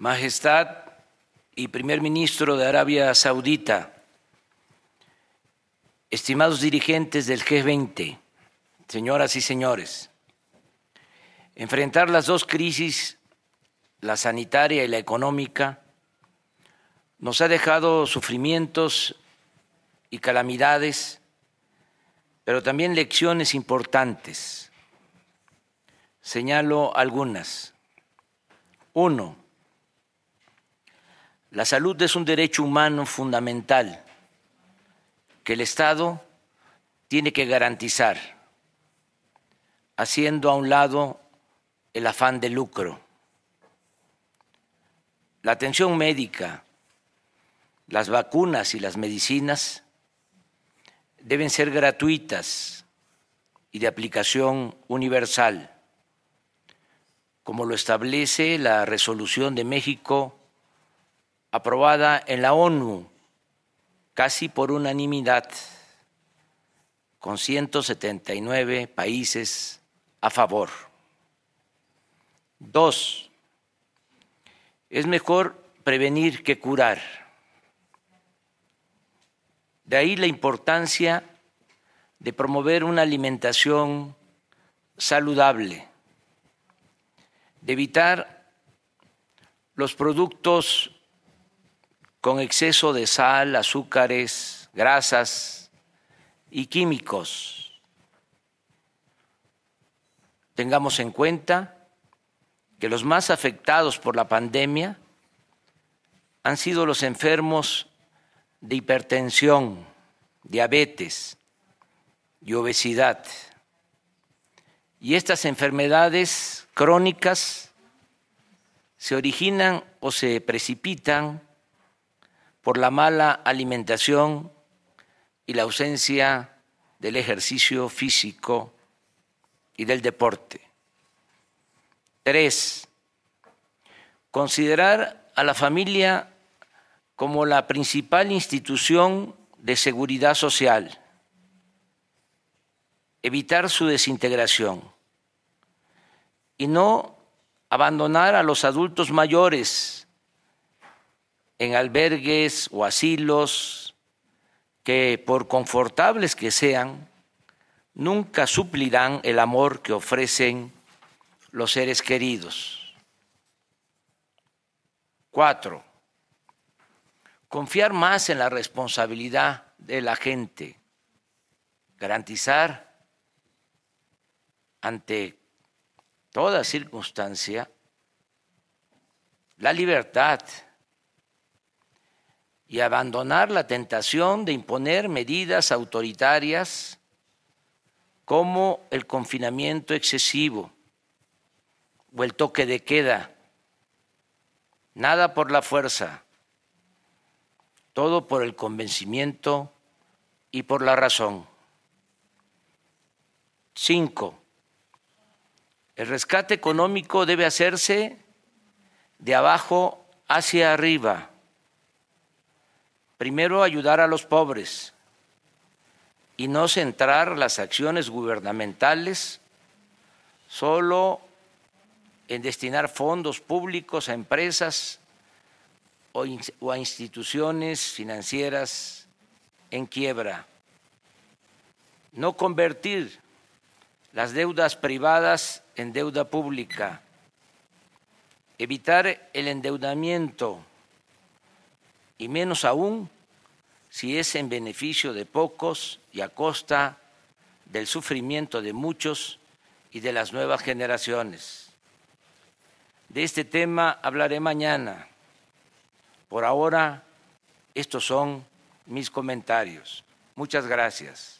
Majestad y Primer Ministro de Arabia Saudita, estimados dirigentes del G20, señoras y señores, enfrentar las dos crisis, la sanitaria y la económica, nos ha dejado sufrimientos y calamidades, pero también lecciones importantes. Señalo algunas. Uno, la salud es un derecho humano fundamental que el Estado tiene que garantizar, haciendo a un lado el afán de lucro. La atención médica, las vacunas y las medicinas deben ser gratuitas y de aplicación universal, como lo establece la resolución de México aprobada en la ONU casi por unanimidad, con 179 países a favor. Dos, es mejor prevenir que curar de ahí la importancia de promover una alimentación saludable, de evitar los productos con exceso de sal, azúcares, grasas y químicos. Tengamos en cuenta que los más afectados por la pandemia han sido los enfermos de hipertensión, diabetes y obesidad. Y estas enfermedades crónicas se originan o se precipitan por la mala alimentación y la ausencia del ejercicio físico y del deporte. Tres, considerar a la familia como la principal institución de seguridad social, evitar su desintegración y no abandonar a los adultos mayores en albergues o asilos que, por confortables que sean, nunca suplirán el amor que ofrecen los seres queridos. Cuatro, confiar más en la responsabilidad de la gente, garantizar ante toda circunstancia la libertad y abandonar la tentación de imponer medidas autoritarias como el confinamiento excesivo o el toque de queda. Nada por la fuerza todo por el convencimiento y por la razón. Cinco, el rescate económico debe hacerse de abajo hacia arriba. Primero ayudar a los pobres y no centrar las acciones gubernamentales solo en destinar fondos públicos a empresas o a instituciones financieras en quiebra. No convertir las deudas privadas en deuda pública. Evitar el endeudamiento y menos aún si es en beneficio de pocos y a costa del sufrimiento de muchos y de las nuevas generaciones. De este tema hablaré mañana por ahora, estos son mis comentarios. Muchas gracias.